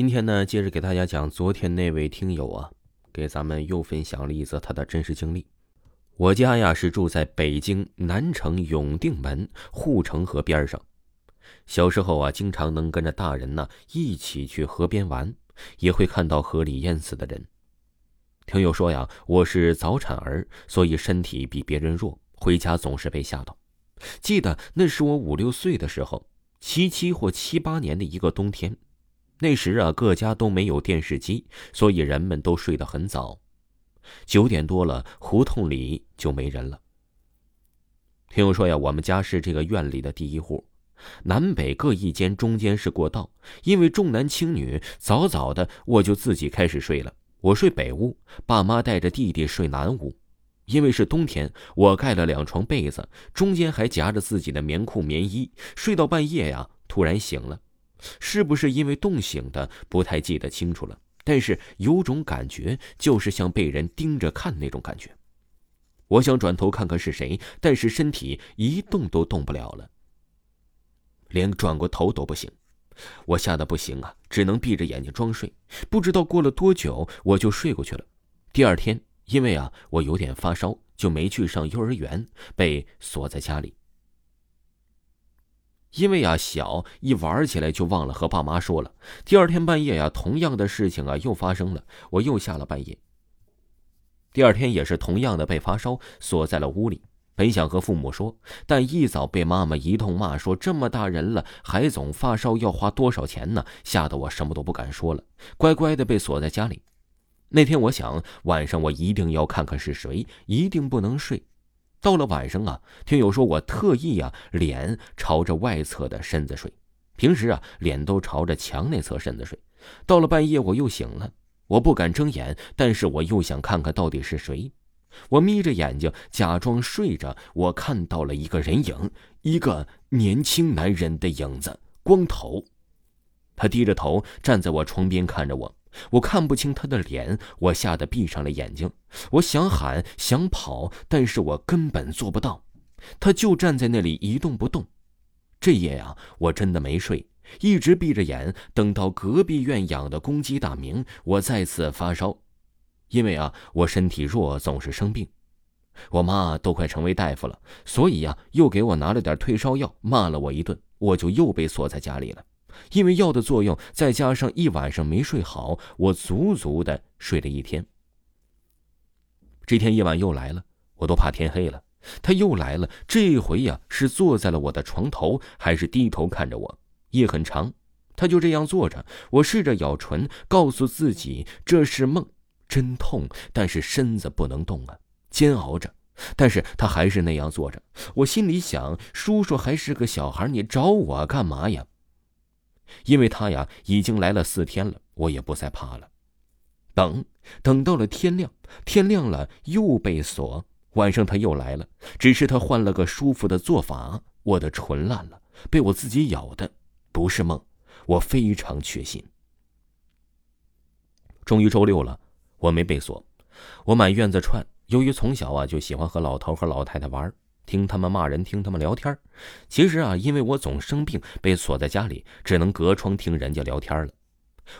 今天呢，接着给大家讲昨天那位听友啊，给咱们又分享了一则他的真实经历。我家呀是住在北京南城永定门护城河边上，小时候啊，经常能跟着大人呢一起去河边玩，也会看到河里淹死的人。听友说呀，我是早产儿，所以身体比别人弱，回家总是被吓到。记得那是我五六岁的时候，七七或七八年的一个冬天。那时啊，各家都没有电视机，所以人们都睡得很早。九点多了，胡同里就没人了。听说呀，我们家是这个院里的第一户，南北各一间，中间是过道。因为重男轻女，早早的我就自己开始睡了。我睡北屋，爸妈带着弟弟睡南屋。因为是冬天，我盖了两床被子，中间还夹着自己的棉裤、棉衣。睡到半夜呀，突然醒了。是不是因为冻醒的？不太记得清楚了，但是有种感觉，就是像被人盯着看那种感觉。我想转头看看是谁，但是身体一动都动不了了，连转过头都不行。我吓得不行啊，只能闭着眼睛装睡。不知道过了多久，我就睡过去了。第二天，因为啊我有点发烧，就没去上幼儿园，被锁在家里。因为呀小，一玩起来就忘了和爸妈说了。第二天半夜呀，同样的事情啊又发生了，我又下了半夜。第二天也是同样的被发烧，锁在了屋里。本想和父母说，但一早被妈妈一通骂，说这么大人了还总发烧，要花多少钱呢？吓得我什么都不敢说了，乖乖的被锁在家里。那天我想晚上我一定要看看是谁，一定不能睡。到了晚上啊，听友说我特意啊，脸朝着外侧的身子睡，平时啊，脸都朝着墙那侧身子睡。到了半夜我又醒了，我不敢睁眼，但是我又想看看到底是谁。我眯着眼睛假装睡着，我看到了一个人影，一个年轻男人的影子，光头，他低着头站在我床边看着我。我看不清他的脸，我吓得闭上了眼睛。我想喊想跑，但是我根本做不到。他就站在那里一动不动。这夜啊，我真的没睡，一直闭着眼，等到隔壁院养的公鸡打鸣，我再次发烧。因为啊，我身体弱，总是生病。我妈都快成为大夫了，所以呀，又给我拿了点退烧药，骂了我一顿，我就又被锁在家里了。因为药的作用，再加上一晚上没睡好，我足足的睡了一天。这天夜晚又来了，我都怕天黑了。他又来了，这回呀是坐在了我的床头，还是低头看着我。夜很长，他就这样坐着。我试着咬唇，告诉自己这是梦，真痛，但是身子不能动啊，煎熬着。但是他还是那样坐着。我心里想：叔叔还是个小孩，你找我干嘛呀？因为他呀已经来了四天了，我也不再怕了。等，等到了天亮，天亮了又被锁。晚上他又来了，只是他换了个舒服的做法。我的唇烂了，被我自己咬的，不是梦，我非常确信。终于周六了，我没被锁，我满院子串。由于从小啊就喜欢和老头和老太太玩。听他们骂人，听他们聊天其实啊，因为我总生病，被锁在家里，只能隔窗听人家聊天了。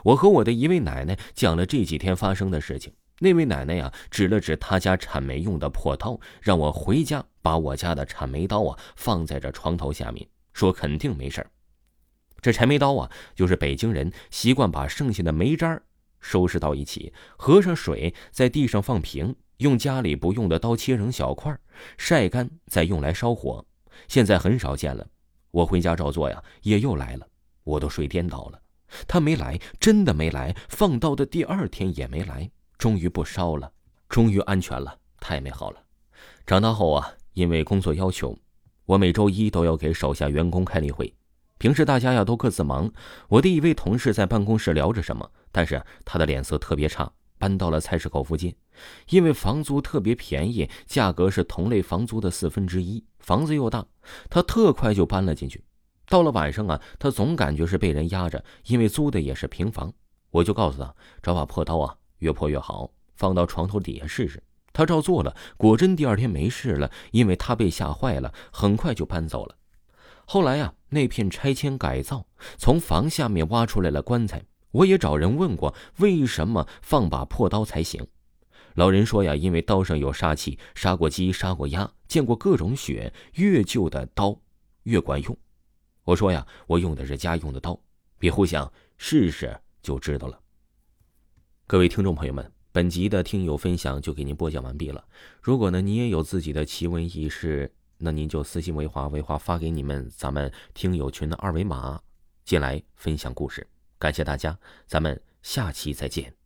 我和我的一位奶奶讲了这几天发生的事情。那位奶奶呀，指了指她家铲煤用的破刀，让我回家把我家的铲煤刀啊放在这床头下面，说肯定没事这柴煤刀啊，就是北京人习惯把剩下的煤渣收拾到一起，合上水，在地上放平。用家里不用的刀切成小块，晒干再用来烧火。现在很少见了。我回家照做呀，也又来了，我都睡颠倒了。他没来，真的没来。放刀的第二天也没来。终于不烧了，终于安全了，太美好了。长大后啊，因为工作要求，我每周一都要给手下员工开例会。平时大家呀都各自忙，我的一位同事在办公室聊着什么，但是他的脸色特别差。搬到了菜市口附近，因为房租特别便宜，价格是同类房租的四分之一，房子又大，他特快就搬了进去。到了晚上啊，他总感觉是被人压着，因为租的也是平房。我就告诉他找把破刀啊，越破越好，放到床头底下试试。他照做了，果真第二天没事了，因为他被吓坏了，很快就搬走了。后来啊，那片拆迁改造，从房下面挖出来了棺材。我也找人问过，为什么放把破刀才行？老人说呀，因为刀上有杀气，杀过鸡，杀过鸭，见过各种血，越旧的刀越管用。我说呀，我用的是家用的刀，别胡想，试试就知道了。各位听众朋友们，本集的听友分享就给您播讲完毕了。如果呢，你也有自己的奇闻异事，那您就私信为华，为华发给你们咱们听友群的二维码，进来分享故事。感谢大家，咱们下期再见。